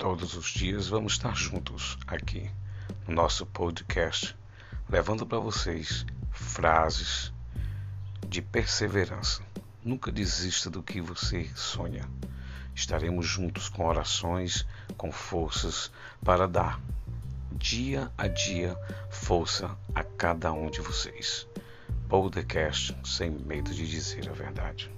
Todos os dias vamos estar juntos aqui no nosso podcast, levando para vocês frases de perseverança. Nunca desista do que você sonha. Estaremos juntos com orações, com forças para dar dia a dia força a cada um de vocês. Podcast sem medo de dizer a verdade.